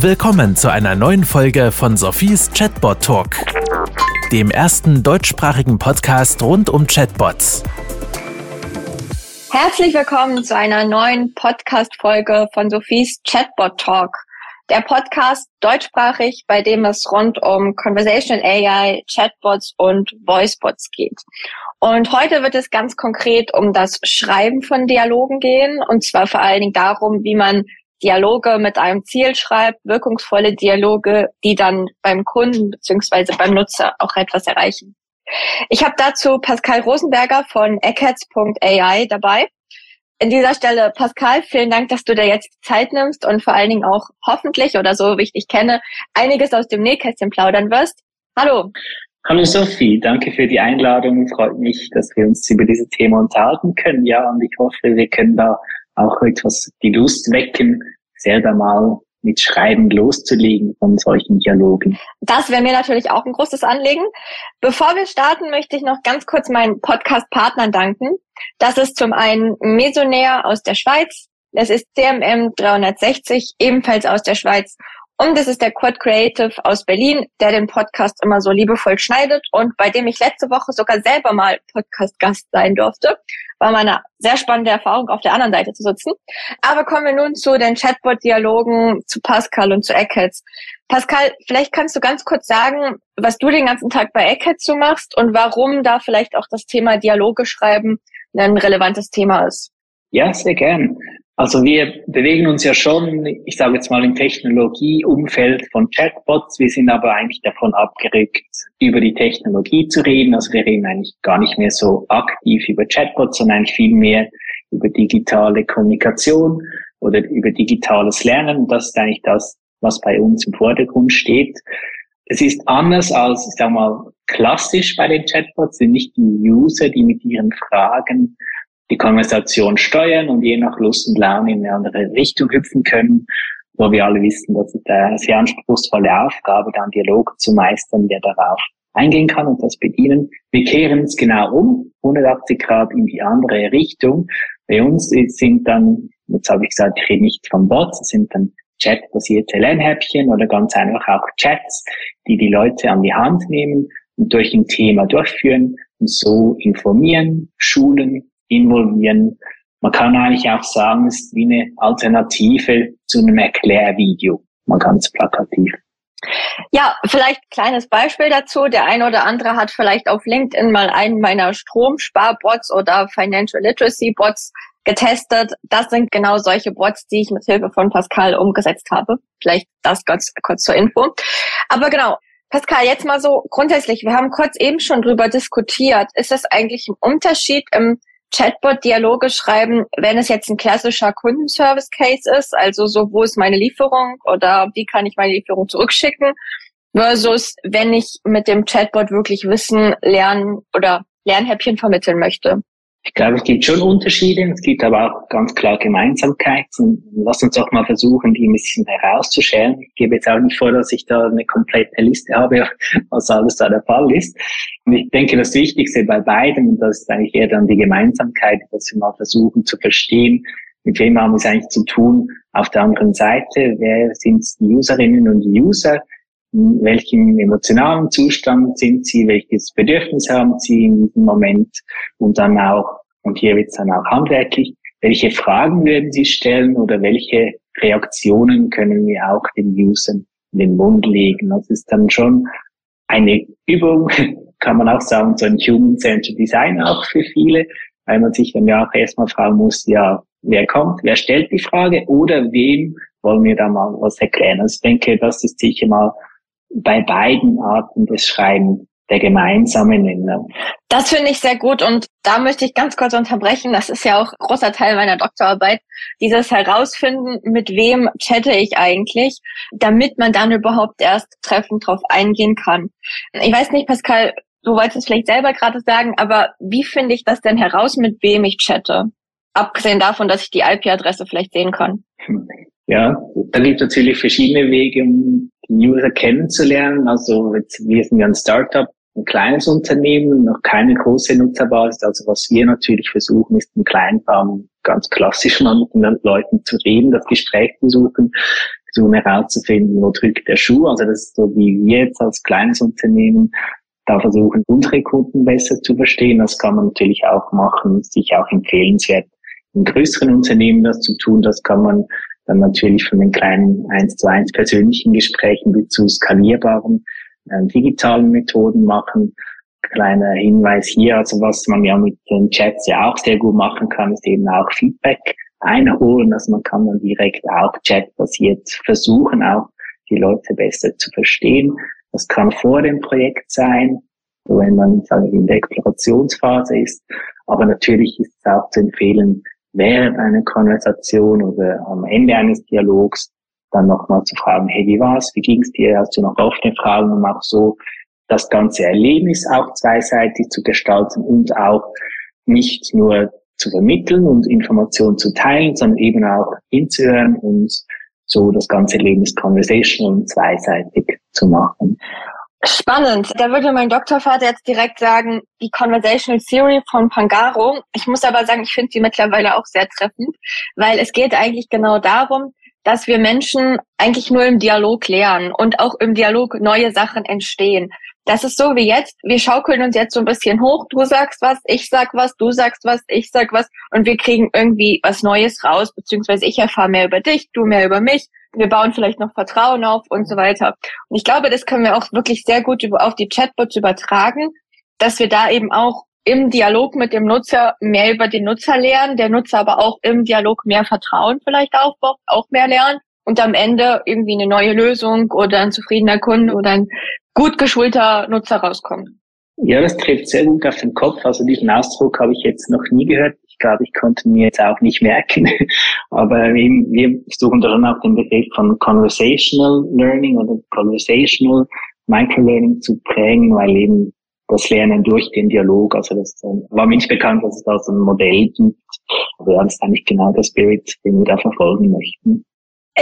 Willkommen zu einer neuen Folge von Sophies Chatbot Talk, dem ersten deutschsprachigen Podcast rund um Chatbots. Herzlich willkommen zu einer neuen Podcast-Folge von Sophies Chatbot Talk. Der Podcast deutschsprachig, bei dem es rund um Conversational AI, Chatbots und Voicebots geht. Und heute wird es ganz konkret um das Schreiben von Dialogen gehen und zwar vor allen Dingen darum, wie man Dialoge mit einem Ziel schreibt, wirkungsvolle Dialoge, die dann beim Kunden beziehungsweise beim Nutzer auch etwas erreichen. Ich habe dazu Pascal Rosenberger von eckheads.ai dabei. In dieser Stelle, Pascal, vielen Dank, dass du dir jetzt Zeit nimmst und vor allen Dingen auch hoffentlich oder so, wie ich dich kenne, einiges aus dem Nähkästchen plaudern wirst. Hallo. Hallo Sophie, danke für die Einladung. Freut mich, dass wir uns über dieses Thema unterhalten können. Ja, und ich hoffe, wir können da auch etwas die Lust wecken, selber mal mit Schreiben loszulegen von solchen Dialogen. Das wäre mir natürlich auch ein großes Anliegen. Bevor wir starten, möchte ich noch ganz kurz meinen Podcast-Partnern danken. Das ist zum einen Mesonair aus der Schweiz, es ist CMM 360, ebenfalls aus der Schweiz und es ist der Quad Creative aus Berlin, der den Podcast immer so liebevoll schneidet und bei dem ich letzte Woche sogar selber mal Podcast-Gast sein durfte. War mal eine sehr spannende Erfahrung, auf der anderen Seite zu sitzen. Aber kommen wir nun zu den Chatbot-Dialogen zu Pascal und zu Eckheads. Pascal, vielleicht kannst du ganz kurz sagen, was du den ganzen Tag bei Eckheads so machst und warum da vielleicht auch das Thema Dialoge schreiben ein relevantes Thema ist. Ja, sehr gern. Also wir bewegen uns ja schon, ich sage jetzt mal im Technologieumfeld von Chatbots. Wir sind aber eigentlich davon abgerückt, über die Technologie zu reden. Also wir reden eigentlich gar nicht mehr so aktiv über Chatbots, sondern eigentlich viel mehr über digitale Kommunikation oder über digitales Lernen. Das ist eigentlich das, was bei uns im Vordergrund steht. Es ist anders als, ich sag mal, klassisch bei den Chatbots, sind nicht die User, die mit ihren Fragen die Konversation steuern und je nach Lust und Laune in eine andere Richtung hüpfen können, wo wir alle wissen, dass es eine sehr anspruchsvolle Aufgabe, dann Dialog zu meistern, der darauf eingehen kann und das bedienen. Wir kehren es genau um, 180 Grad in die andere Richtung. Bei uns sind dann, jetzt habe ich gesagt, ich rede nicht von Bots, es sind dann chatbasierte Lernhäppchen oder ganz einfach auch Chats, die die Leute an die Hand nehmen und durch ein Thema durchführen und so informieren, schulen, involvieren. Man kann eigentlich auch sagen, es ist wie eine Alternative zu einem Erklärvideo, mal ganz plakativ. Ja, vielleicht kleines Beispiel dazu. Der eine oder andere hat vielleicht auf LinkedIn mal einen meiner Stromsparbots oder Financial Literacy Bots getestet. Das sind genau solche Bots, die ich mit Hilfe von Pascal umgesetzt habe. Vielleicht das ganz kurz zur Info. Aber genau, Pascal, jetzt mal so grundsätzlich. Wir haben kurz eben schon drüber diskutiert. Ist es eigentlich ein Unterschied im Chatbot-Dialoge schreiben, wenn es jetzt ein klassischer Kundenservice-Case ist, also so, wo ist meine Lieferung oder wie kann ich meine Lieferung zurückschicken, versus wenn ich mit dem Chatbot wirklich Wissen lernen oder Lernhäppchen vermitteln möchte. Ich glaube, es gibt schon Unterschiede, es gibt aber auch ganz klar Gemeinsamkeiten. Lass uns auch mal versuchen, die ein bisschen herauszuschälen. Ich gebe jetzt auch nicht vor, dass ich da eine komplette Liste habe, was alles da der Fall ist. Und ich denke, das Wichtigste bei beiden, und das ist eigentlich eher dann die Gemeinsamkeit, dass wir mal versuchen zu verstehen, mit wem haben wir es eigentlich zu tun auf der anderen Seite, wer sind die Userinnen und User, in welchem emotionalen Zustand sind sie, welches Bedürfnis haben sie in diesem Moment und dann auch, und hier wird es dann auch handwerklich, welche Fragen würden sie stellen oder welche Reaktionen können wir auch den Usern in den Mund legen. Das ist dann schon eine Übung, kann man auch sagen, so ein Human-Centered Design auch für viele, weil man sich dann ja auch erstmal fragen muss, ja, wer kommt, wer stellt die Frage oder wem wollen wir da mal was erklären. Also ich denke, das ist sicher mal bei beiden Arten des Schreibens der gemeinsame Nenner. Das finde ich sehr gut und da möchte ich ganz kurz unterbrechen. Das ist ja auch großer Teil meiner Doktorarbeit. Dieses Herausfinden, mit wem chatte ich eigentlich, damit man dann überhaupt erst treffend drauf eingehen kann. Ich weiß nicht, Pascal, du wolltest es vielleicht selber gerade sagen, aber wie finde ich das denn heraus, mit wem ich chatte? Abgesehen davon, dass ich die IP-Adresse vielleicht sehen kann. Ja, da gibt es natürlich verschiedene Wege, um User kennenzulernen. Also jetzt, wir sind ja ein Startup, ein kleines Unternehmen, noch keine große Nutzerbasis. Also was wir natürlich versuchen, ist im Kleinfarm ganz klassisch mal mit den Leuten zu reden, das Gespräch zu suchen. um herauszufinden, wo drückt der Schuh. Also das ist so, wie wir jetzt als kleines Unternehmen da versuchen, unsere Kunden besser zu verstehen. Das kann man natürlich auch machen, sich auch empfehlenswert in größeren Unternehmen das zu tun. Das kann man dann natürlich von den kleinen 1 zu 1 persönlichen Gesprächen bis zu skalierbaren äh, digitalen Methoden machen. Kleiner Hinweis hier, also was man ja mit den Chats ja auch sehr gut machen kann, ist eben auch Feedback einholen. Also man kann dann direkt auch chatbasiert versuchen, auch die Leute besser zu verstehen. Das kann vor dem Projekt sein, wenn man in der Explorationsphase ist. Aber natürlich ist es auch zu empfehlen, während einer Konversation oder am Ende eines Dialogs dann nochmal zu fragen, hey, wie war's? Wie ging's dir? Hast du noch offene Fragen? Um auch so das ganze Erlebnis auch zweiseitig zu gestalten und auch nicht nur zu vermitteln und Informationen zu teilen, sondern eben auch hinzuhören und so das ganze Erlebnis conversational und zweiseitig zu machen. Spannend. Da würde mein Doktorvater jetzt direkt sagen, die Conversational Theory von Pangaro. Ich muss aber sagen, ich finde sie mittlerweile auch sehr treffend, weil es geht eigentlich genau darum, dass wir Menschen eigentlich nur im Dialog lernen und auch im Dialog neue Sachen entstehen. Das ist so wie jetzt. Wir schaukeln uns jetzt so ein bisschen hoch. Du sagst was, ich sag was, du sagst was, ich sag was und wir kriegen irgendwie was Neues raus, beziehungsweise ich erfahre mehr über dich, du mehr über mich wir bauen vielleicht noch Vertrauen auf und so weiter. Und ich glaube, das können wir auch wirklich sehr gut auf die Chatbots übertragen, dass wir da eben auch im Dialog mit dem Nutzer mehr über den Nutzer lernen, der Nutzer aber auch im Dialog mehr Vertrauen vielleicht aufbaut, auch mehr lernen und am Ende irgendwie eine neue Lösung oder ein zufriedener Kunde oder ein gut geschulter Nutzer rauskommt. Ja, das trifft sehr gut auf den Kopf. Also diesen Ausdruck habe ich jetzt noch nie gehört. Ich glaube, ich konnte mir jetzt auch nicht merken. Aber eben, wir versuchen dann auch den Begriff von Conversational Learning oder Conversational Microlearning zu prägen, weil eben das Lernen durch den Dialog, also das äh, war mir nicht bekannt, dass es da so ein Modell gibt. Aber das ist eigentlich genau der Spirit, den wir da verfolgen möchten.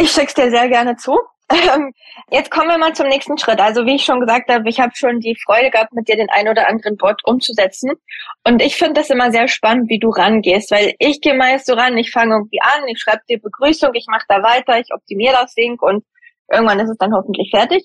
Ich schick's dir sehr gerne zu. Ähm, jetzt kommen wir mal zum nächsten Schritt. Also wie ich schon gesagt habe, ich habe schon die Freude gehabt, mit dir den ein oder anderen Bot umzusetzen. Und ich finde das immer sehr spannend, wie du rangehst, weil ich gehe meist so ran, ich fange irgendwie an, ich schreibe dir Begrüßung, ich mache da weiter, ich optimiere das Ding und irgendwann ist es dann hoffentlich fertig.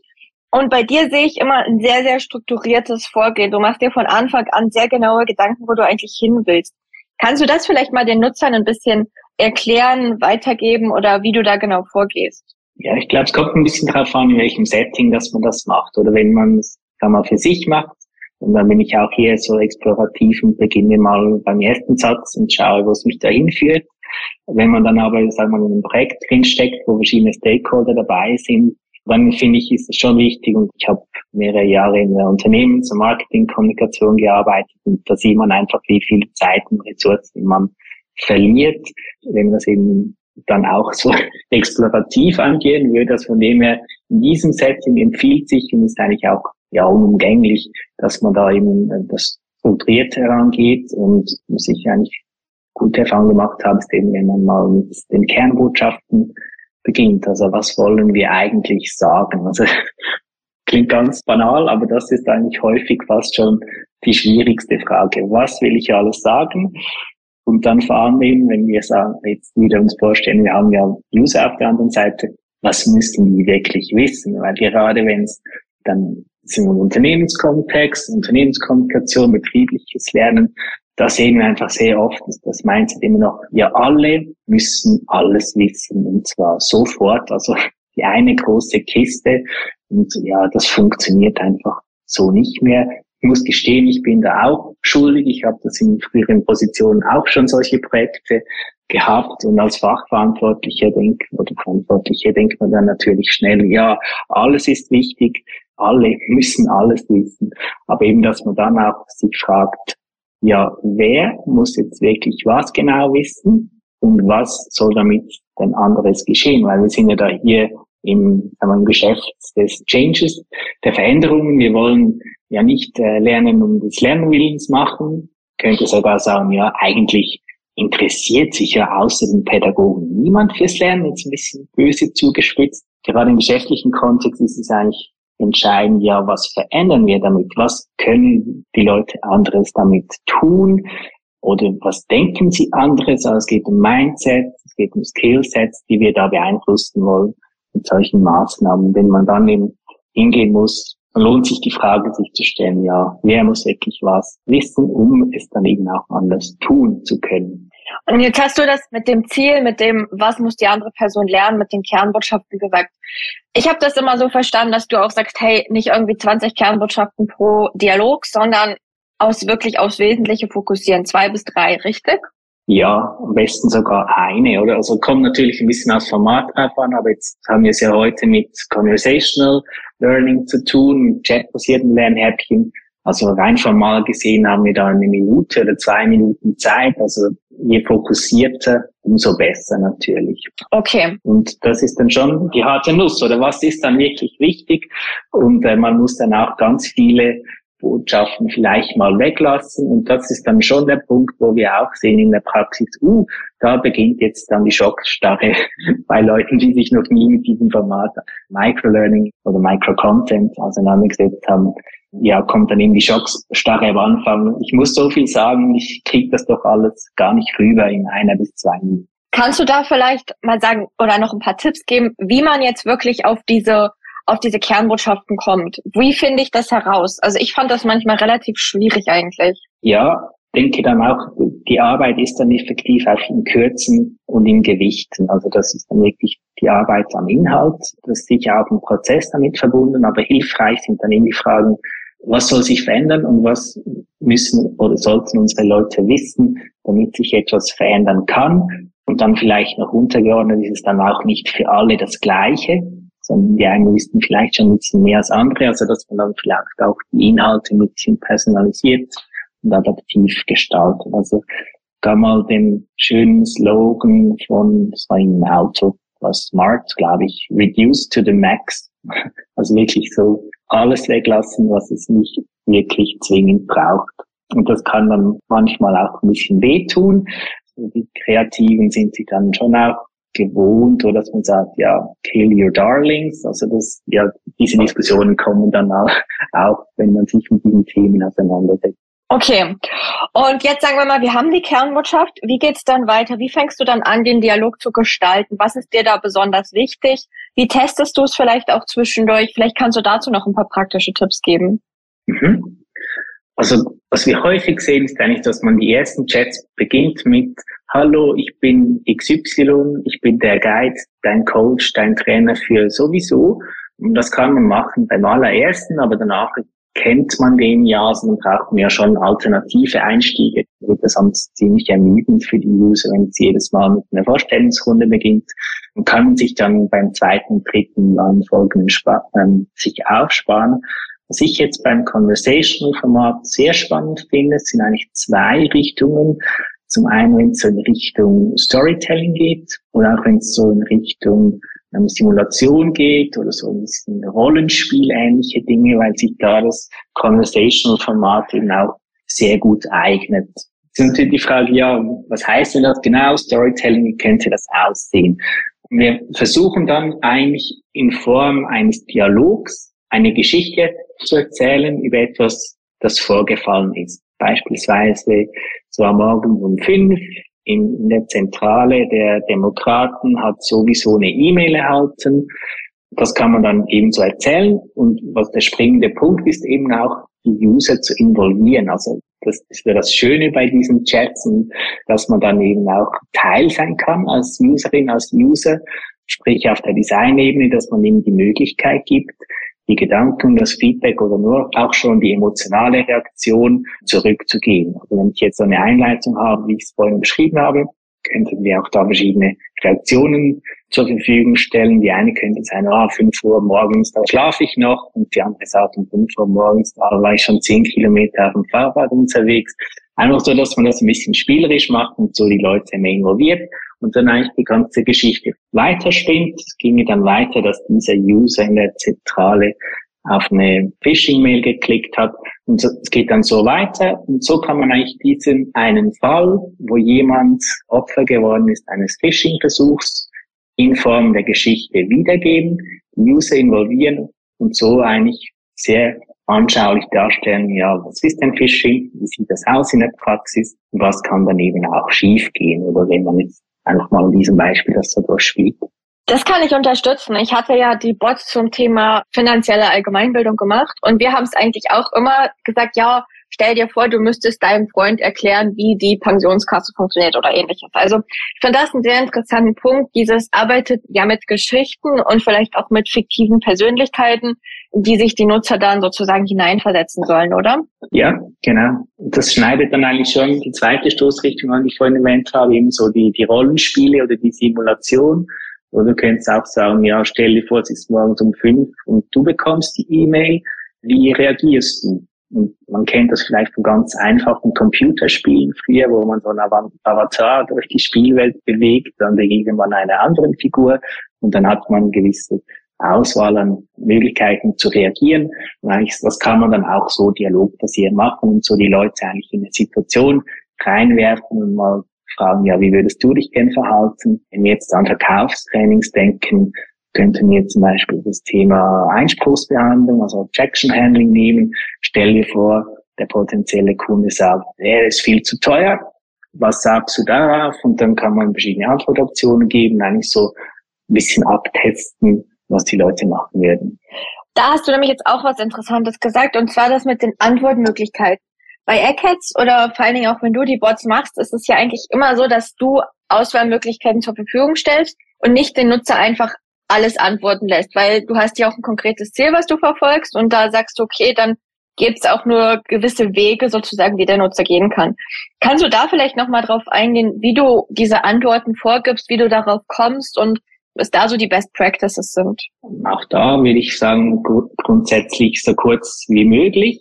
Und bei dir sehe ich immer ein sehr, sehr strukturiertes Vorgehen. Du machst dir von Anfang an sehr genaue Gedanken, wo du eigentlich hin willst. Kannst du das vielleicht mal den Nutzern ein bisschen erklären, weitergeben oder wie du da genau vorgehst? Ja, ich glaube, es kommt ein bisschen darauf an, in welchem Setting, dass man das macht. Oder wenn man es mal für sich macht, und dann bin ich auch hier so explorativ und beginne mal beim ersten Satz und schaue, wo es mich dahin führt. Wenn man dann aber, sagen wir mal, in einem Projekt drinsteckt, wo verschiedene Stakeholder dabei sind, dann finde ich, ist es schon wichtig und ich habe mehrere Jahre in der Unternehmens- und Marketingkommunikation gearbeitet und da sieht man einfach, wie viel Zeit und Ressourcen man verliert, wenn das eben dann auch so explorativ angehen würde. Das von dem her in diesem Setting empfiehlt sich und ist eigentlich auch ja unumgänglich, dass man da eben äh, das strukturiert herangeht und muss ich eigentlich gute Erfahrungen gemacht ist eben, wenn man mal mit den Kernbotschaften beginnt. Also was wollen wir eigentlich sagen? Also klingt ganz banal, aber das ist eigentlich häufig fast schon die schwierigste Frage. Was will ich alles sagen? Und dann vor allem eben, wenn wir sagen, jetzt wieder uns vorstellen, wir haben ja User auf der anderen Seite, was müssen die wirklich wissen? Weil gerade wenn es dann sind wir im Unternehmenskontext, Unternehmenskommunikation, betriebliches Lernen, da sehen wir einfach sehr oft, dass das Mindset immer noch, wir alle müssen alles wissen und zwar sofort, also die eine große Kiste und ja, das funktioniert einfach so nicht mehr. Ich muss gestehen, ich bin da auch schuldig. Ich habe das in früheren Positionen auch schon solche Projekte gehabt und als Fachverantwortlicher denkt oder Verantwortlicher denkt man dann natürlich schnell, ja, alles ist wichtig, alle müssen alles wissen. Aber eben, dass man dann auch sich fragt, ja, wer muss jetzt wirklich was genau wissen und was soll damit denn anderes geschehen? Weil wir sind ja da hier im, sagen wir, im Geschäft des Changes, der Veränderungen. Wir wollen ja nicht äh, lernen um des Lernwillens machen. Könnte sogar sagen, ja, eigentlich interessiert sich ja außer den Pädagogen niemand fürs Lernen, jetzt ein bisschen böse zugespitzt. Gerade im geschäftlichen Kontext ist es eigentlich entscheidend, ja, was verändern wir damit? Was können die Leute anderes damit tun? Oder was denken sie anderes? Also es geht um Mindset, es geht um Skillsets, die wir da beeinflussen wollen. Mit solchen Maßnahmen. Wenn man dann eben hingehen muss, lohnt sich die Frage, sich zu stellen, ja, wer muss wirklich was wissen, um es dann eben auch anders tun zu können. Und jetzt hast du das mit dem Ziel, mit dem, was muss die andere Person lernen, mit den Kernbotschaften gesagt. Ich habe das immer so verstanden, dass du auch sagst, hey, nicht irgendwie 20 Kernbotschaften pro Dialog, sondern aus wirklich aufs Wesentliche fokussieren, zwei bis drei, richtig? Ja, am besten sogar eine, oder? Also kommt natürlich ein bisschen aus Format drauf an, aber jetzt haben wir es ja heute mit Conversational Learning zu tun, mit chatbasierten Lernhäppchen. Also rein formal gesehen haben wir da eine Minute oder zwei Minuten Zeit. Also je fokussierter, umso besser natürlich. Okay. Und das ist dann schon die harte Nuss, oder was ist dann wirklich wichtig? Und äh, man muss dann auch ganz viele Botschaften vielleicht mal weglassen. Und das ist dann schon der Punkt, wo wir auch sehen in der Praxis, uh, da beginnt jetzt dann die Schockstarre bei Leuten, die sich noch nie mit diesem Format Microlearning oder Microcontent auseinandergesetzt haben. Ja, kommt dann eben die Schockstarre am Anfang. Ich muss so viel sagen, ich kriege das doch alles gar nicht rüber in einer bis zwei Minuten. Kannst du da vielleicht mal sagen oder noch ein paar Tipps geben, wie man jetzt wirklich auf diese auf diese Kernbotschaften kommt. Wie finde ich das heraus? Also ich fand das manchmal relativ schwierig eigentlich. Ja, denke dann auch, die Arbeit ist dann effektiv auch in Kürzen und in Gewichten. Also das ist dann wirklich die Arbeit am Inhalt. Das ist sicher auch ein Prozess damit verbunden, aber hilfreich sind dann eben die Fragen, was soll sich verändern und was müssen oder sollten unsere Leute wissen, damit sich etwas verändern kann. Und dann vielleicht noch untergeordnet ist es dann auch nicht für alle das Gleiche, sondern die einen wissen vielleicht schon ein bisschen mehr als andere, also dass man dann vielleicht auch die Inhalte ein bisschen personalisiert und adaptiv gestaltet. Also gar mal den schönen Slogan von, war im Auto, was Smart, glaube ich, reduce to the max. Also wirklich so alles weglassen, was es nicht wirklich zwingend braucht. Und das kann dann manchmal auch ein bisschen wehtun. Also die Kreativen sind sich dann schon auch gewohnt, oder dass man sagt, ja, kill your darlings. Also das, ja, diese Diskussionen kommen dann auch, auch wenn man sich mit diesen Themen auseinandersetzt. Okay. Und jetzt sagen wir mal, wir haben die Kernbotschaft. Wie geht's dann weiter? Wie fängst du dann an, den Dialog zu gestalten? Was ist dir da besonders wichtig? Wie testest du es vielleicht auch zwischendurch? Vielleicht kannst du dazu noch ein paar praktische Tipps geben. Mhm. Also, was wir häufig sehen, ist eigentlich, dass man die ersten Chats beginnt mit Hallo, ich bin XY, ich bin der Guide, dein Coach, dein Trainer für sowieso. Und das kann man machen beim allerersten, aber danach kennt man den ja, sondern braucht man ja schon alternative Einstiege. Wird das sonst ziemlich ermüdend für die User, wenn es jedes Mal mit einer Vorstellungsrunde beginnt. Man kann sich dann beim zweiten, dritten anfolgenden Sp ähm, sich aufsparen. Was ich jetzt beim Conversational Format sehr spannend finde, sind eigentlich zwei Richtungen. Zum einen, wenn es so in Richtung Storytelling geht oder auch wenn es so in Richtung ähm, Simulation geht oder so ein bisschen Rollenspiel-ähnliche Dinge, weil sich da das Conversational-Format eben auch sehr gut eignet. Jetzt ist natürlich die Frage, ja, was heißt denn das genau? Storytelling, wie könnte das aussehen? Wir versuchen dann eigentlich in Form eines Dialogs eine Geschichte zu erzählen über etwas, das vorgefallen ist. Beispielsweise so am Morgen um fünf in, der Zentrale der Demokraten hat sowieso eine E-Mail erhalten. Das kann man dann eben so erzählen. Und was der springende Punkt ist, eben auch die User zu involvieren. Also das ist ja das Schöne bei diesen Chats, dass man dann eben auch Teil sein kann als Userin, als User, sprich auf der Designebene, dass man ihm die Möglichkeit gibt, die Gedanken, das Feedback oder nur auch schon die emotionale Reaktion zurückzugehen. Also wenn ich jetzt so eine Einleitung habe, wie ich es vorhin beschrieben habe, könnten wir auch da verschiedene Reaktionen zur Verfügung stellen. Die eine könnte sein, ah, oh, 5 Uhr morgens, da schlafe ich noch. Und die andere sagt, um 5 Uhr morgens, da war ich schon 10 Kilometer auf dem Fahrrad unterwegs. Einfach so, dass man das ein bisschen spielerisch macht und so die Leute mehr involviert und dann eigentlich die ganze Geschichte weiterspinnt. Es ginge dann weiter, dass dieser User in der Zentrale auf eine Phishing-Mail geklickt hat. Und es geht dann so weiter. Und so kann man eigentlich diesen einen Fall, wo jemand Opfer geworden ist eines Phishing-Versuchs, in Form der Geschichte wiedergeben, User involvieren und so eigentlich sehr anschaulich darstellen, ja, was ist denn Phishing, wie sieht das aus in der Praxis? Was kann dann eben auch schiefgehen? Oder wenn man jetzt einfach mal in diesem Beispiel das so durchspielt. Das kann ich unterstützen. Ich hatte ja die Bots zum Thema finanzielle Allgemeinbildung gemacht und wir haben es eigentlich auch immer gesagt, ja, stell dir vor, du müsstest deinem Freund erklären, wie die Pensionskasse funktioniert oder ähnliches. Also ich finde das einen sehr interessanten Punkt. Dieses arbeitet ja mit Geschichten und vielleicht auch mit fiktiven Persönlichkeiten, die sich die Nutzer dann sozusagen hineinversetzen sollen, oder? Ja, genau. Das schneidet dann eigentlich schon die zweite Stoßrichtung an, die ich vorhin erwähnt habe, eben so die, die Rollenspiele oder die Simulation. Oder du könntest auch sagen, ja, stell dir vor, es ist morgens um fünf und du bekommst die E-Mail. Wie reagierst du? Und man kennt das vielleicht von ganz einfachen Computerspielen früher, wo man so einen Avatar durch die Spielwelt bewegt, dann man einer anderen Figur und dann hat man gewisse Auswahl an Möglichkeiten zu reagieren. Und eigentlich, das kann man dann auch so dialogbasiert machen und so die Leute eigentlich in eine Situation reinwerfen und mal fragen, ja, wie würdest du dich denn verhalten? Wenn wir jetzt an Verkaufstrainings denken, könnten wir zum Beispiel das Thema Einspruchsbehandlung, also Objection Handling nehmen. Stell dir vor, der potenzielle Kunde sagt, er ist viel zu teuer. Was sagst du darauf? Und dann kann man verschiedene Antwortoptionen geben, eigentlich so ein bisschen abtesten, was die Leute machen werden. Da hast du nämlich jetzt auch was Interessantes gesagt, und zwar das mit den Antwortmöglichkeiten. Bei Aircats oder vor allen Dingen auch wenn du die Bots machst, ist es ja eigentlich immer so, dass du Auswahlmöglichkeiten zur Verfügung stellst und nicht den Nutzer einfach alles antworten lässt, weil du hast ja auch ein konkretes Ziel, was du verfolgst und da sagst du, okay, dann gibt es auch nur gewisse Wege sozusagen, wie der Nutzer gehen kann. Kannst du da vielleicht nochmal drauf eingehen, wie du diese Antworten vorgibst, wie du darauf kommst und was da so die Best Practices sind? Auch da würde ich sagen, grundsätzlich so kurz wie möglich.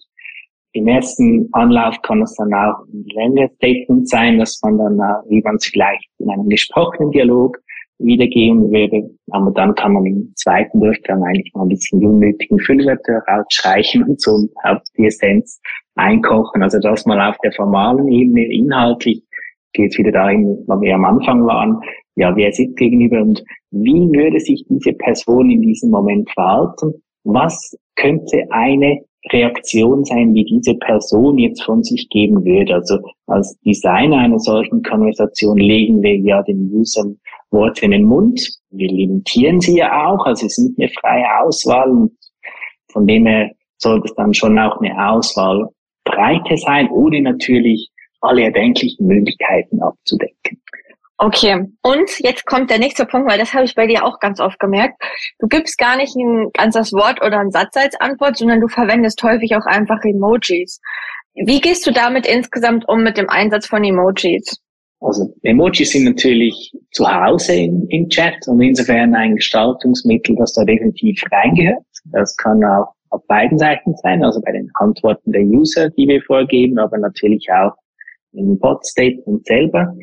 Im ersten Anlauf kann es dann auch ein längeres Statement sein, dass man dann, wie man es vielleicht in einem gesprochenen Dialog wiedergeben würde. Aber dann kann man im zweiten Durchgang eigentlich mal ein bisschen die unnötigen Füllwörter rausstreichen und so auf die Essenz einkochen. Also das mal auf der formalen Ebene inhaltlich geht es wieder dahin, wo wir am Anfang waren. Ja, wer sitzt gegenüber und wie würde sich diese Person in diesem Moment verhalten? Was könnte eine Reaktion sein, wie diese Person jetzt von sich geben würde. Also als Designer einer solchen Konversation legen wir ja den Usern Worte in den Mund. Wir limitieren sie ja auch, also es ist nicht eine freie Auswahl und von dem her sollte es dann schon auch eine Auswahlbreite sein, ohne natürlich alle erdenklichen Möglichkeiten abzudecken. Okay, und jetzt kommt der nächste Punkt, weil das habe ich bei dir auch ganz oft gemerkt. Du gibst gar nicht ein ganzes Wort oder einen Satz als Antwort, sondern du verwendest häufig auch einfach Emojis. Wie gehst du damit insgesamt um mit dem Einsatz von Emojis? Also Emojis sind natürlich zu Hause im, im Chat und insofern ein Gestaltungsmittel, das da definitiv reingehört. Das kann auch auf beiden Seiten sein, also bei den Antworten der User, die wir vorgeben, aber natürlich auch im Bot-Statement selber.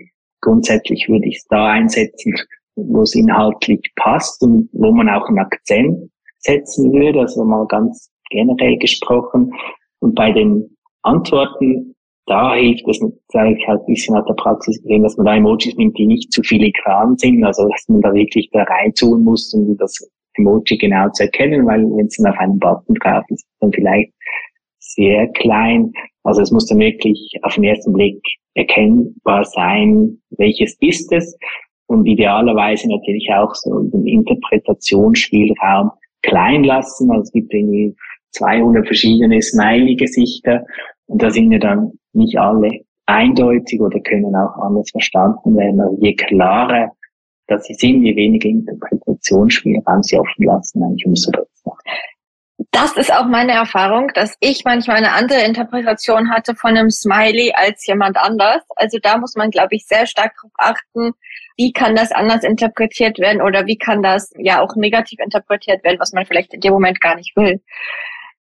Grundsätzlich würde ich es da einsetzen, wo es inhaltlich passt und wo man auch einen Akzent setzen würde, also mal ganz generell gesprochen. Und bei den Antworten da hilft es, sage ich halt ein bisschen aus der Praxis gesehen, dass man da Emojis nimmt, die nicht zu filigran sind, also dass man da wirklich da reinzoomen muss, um das Emoji genau zu erkennen, weil wenn es dann auf einem Button drauf ist, dann vielleicht sehr klein. Also es muss dann wirklich auf den ersten Blick erkennbar sein, welches ist es und idealerweise natürlich auch so den Interpretationsspielraum klein lassen. Also es gibt irgendwie 200 verschiedene Smiley-Gesichter und da sind ja dann nicht alle eindeutig oder können auch anders verstanden werden. Also je klarer dass sie sind, je weniger Interpretationsspielraum sie offen lassen, eigentlich umso besser. Das ist auch meine Erfahrung, dass ich manchmal eine andere Interpretation hatte von einem Smiley als jemand anders. Also da muss man, glaube ich, sehr stark darauf achten, wie kann das anders interpretiert werden oder wie kann das ja auch negativ interpretiert werden, was man vielleicht in dem Moment gar nicht will.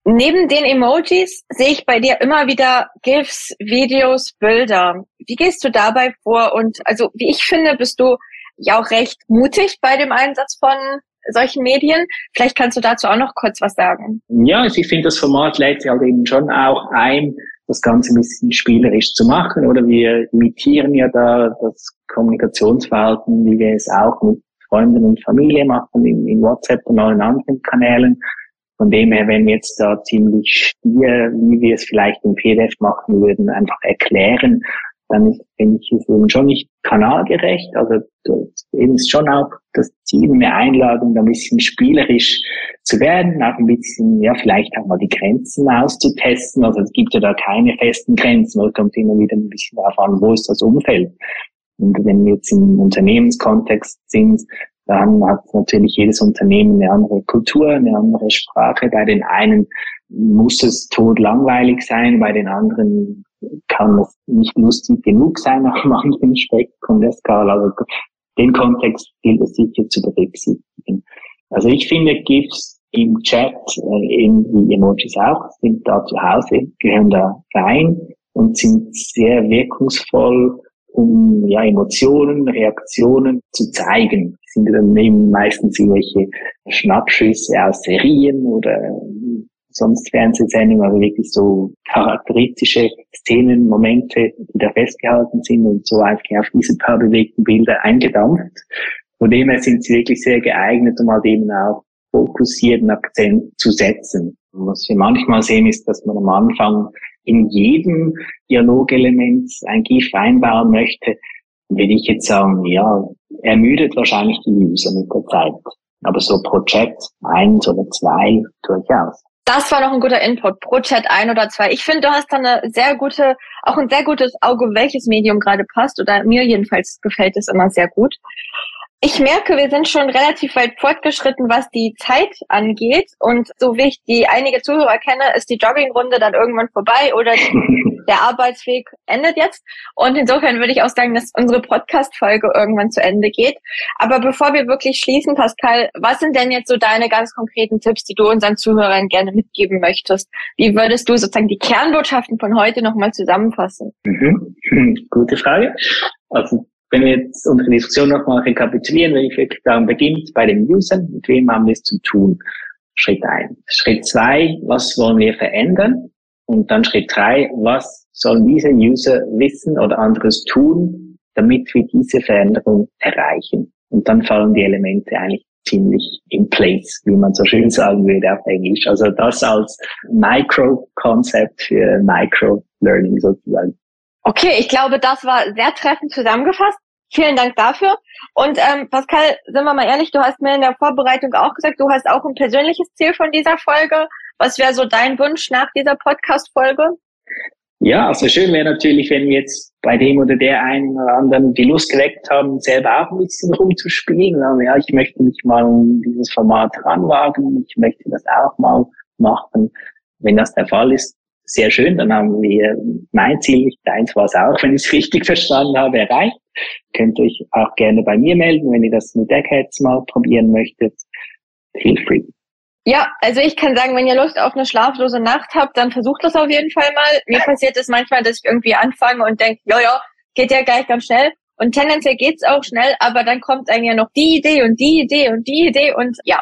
Neben den Emojis sehe ich bei dir immer wieder GIFs, Videos, Bilder. Wie gehst du dabei vor? Und also, wie ich finde, bist du ja auch recht mutig bei dem Einsatz von solchen Medien. Vielleicht kannst du dazu auch noch kurz was sagen. Ja, also ich finde, das Format lädt sich halt eben schon auch ein, das Ganze ein bisschen spielerisch zu machen. Oder wir imitieren ja da das Kommunikationsverhalten, wie wir es auch mit Freunden und Familie machen, in, in WhatsApp und allen anderen Kanälen. Von dem her, wenn wir jetzt da ziemlich stier, wie wir es vielleicht im PDF machen würden, einfach erklären, dann finde ich eben schon nicht kanalgerecht. Also eben ist schon auch das Ziel, eine Einladung, da ein bisschen spielerisch zu werden, auch ein bisschen, ja, vielleicht auch mal die Grenzen auszutesten. Also es gibt ja da keine festen Grenzen, es kommt immer wieder ein bisschen darauf an, wo ist das Umfeld. Und wenn wir jetzt im Unternehmenskontext sind, dann hat natürlich jedes Unternehmen eine andere Kultur, eine andere Sprache. Bei den einen muss es tot langweilig sein, bei den anderen kann es nicht lustig genug sein auf manchen Spektrum der Skala. Also den Kontext gilt es sicher zu berücksichtigen. Also ich finde GIFs im Chat, äh, in die Emojis auch, sind da zu Hause, gehören da rein und sind sehr wirkungsvoll, um ja, Emotionen, Reaktionen zu zeigen. Sind dann eben meistens irgendwelche Schnappschüsse aus Serien oder sonst Fernsehsendungen, also wirklich so charakteristische Szenen, Momente, die da festgehalten sind und so einfach auf diese paar bewegten Bilder eingedampft. Von dem her sind sie wirklich sehr geeignet, um halt eben auch fokussierten Akzent zu setzen. Was wir manchmal sehen, ist, dass man am Anfang in jedem Dialogelement ein GIF einbauen möchte. Würde ich jetzt sagen, ja, ermüdet wahrscheinlich die User mit der Zeit. Aber so pro Chat eins oder zwei durchaus. Das war noch ein guter Input. Pro Chat ein oder zwei. Ich finde, du hast da eine sehr gute, auch ein sehr gutes Auge, welches Medium gerade passt. Oder mir jedenfalls gefällt es immer sehr gut. Ich merke, wir sind schon relativ weit fortgeschritten, was die Zeit angeht. Und so wie ich die einige Zuhörer kenne, ist die Joggingrunde dann irgendwann vorbei oder der Arbeitsweg endet jetzt. Und insofern würde ich auch sagen, dass unsere Podcast-Folge irgendwann zu Ende geht. Aber bevor wir wirklich schließen, Pascal, was sind denn jetzt so deine ganz konkreten Tipps, die du unseren Zuhörern gerne mitgeben möchtest? Wie würdest du sozusagen die Kernbotschaften von heute nochmal zusammenfassen? Mhm. Gute Frage. Also wenn wir jetzt unsere Diskussion nochmal rekapitulieren, wenn ich wirklich daran beginnt, bei den Usern, mit wem haben wir es zu tun? Schritt eins. Schritt zwei, was wollen wir verändern? Und dann Schritt drei, was sollen diese User wissen oder anderes tun, damit wir diese Veränderung erreichen? Und dann fallen die Elemente eigentlich ziemlich in place, wie man so schön sagen würde auf Englisch. Also das als Micro-Konzept für Micro-Learning sozusagen. Okay, ich glaube, das war sehr treffend zusammengefasst. Vielen Dank dafür. Und ähm, Pascal, sind wir mal ehrlich, du hast mir in der Vorbereitung auch gesagt, du hast auch ein persönliches Ziel von dieser Folge. Was wäre so dein Wunsch nach dieser Podcast-Folge? Ja, also schön wäre natürlich, wenn wir jetzt bei dem oder der einen oder anderen die Lust geweckt haben, selber auch ein bisschen rumzuspielen. Also, ja, ich möchte mich mal um dieses Format ranwagen, ich möchte das auch mal machen. Wenn das der Fall ist, sehr schön. Dann haben wir mein Ziel, deins war es auch, wenn ich es richtig verstanden habe, erreicht. Könnt ihr euch auch gerne bei mir melden, wenn ihr das mit Deckheads mal probieren möchtet. Feel free. Ja, also ich kann sagen, wenn ihr Lust auf eine schlaflose Nacht habt, dann versucht das auf jeden Fall mal. Mir passiert es manchmal, dass ich irgendwie anfange und denke, ja, ja, geht ja gleich ganz schnell. Und tendenziell geht's auch schnell, aber dann kommt einem ja noch die Idee und die Idee und die Idee und ja,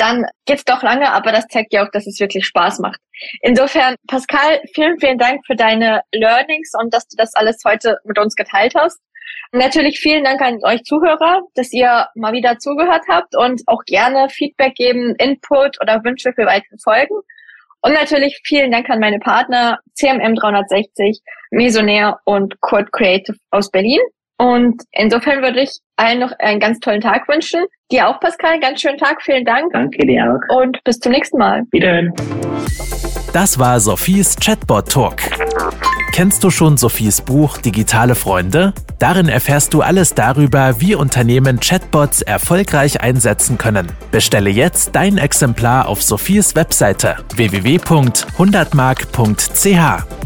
dann geht's doch lange, aber das zeigt ja auch, dass es wirklich Spaß macht. Insofern, Pascal, vielen, vielen Dank für deine Learnings und dass du das alles heute mit uns geteilt hast. Natürlich vielen Dank an euch Zuhörer, dass ihr mal wieder zugehört habt und auch gerne Feedback geben, Input oder Wünsche für weitere Folgen. Und natürlich vielen Dank an meine Partner CMM 360, Mesonair und Kurt Creative aus Berlin. Und insofern würde ich allen noch einen ganz tollen Tag wünschen. Dir auch, Pascal, ganz schönen Tag. Vielen Dank. Danke dir auch. Und bis zum nächsten Mal. Wiederhören. Das war Sophies Chatbot Talk. Kennst du schon Sophies Buch Digitale Freunde? Darin erfährst du alles darüber, wie Unternehmen Chatbots erfolgreich einsetzen können. Bestelle jetzt dein Exemplar auf Sophies Webseite www.100mark.ch.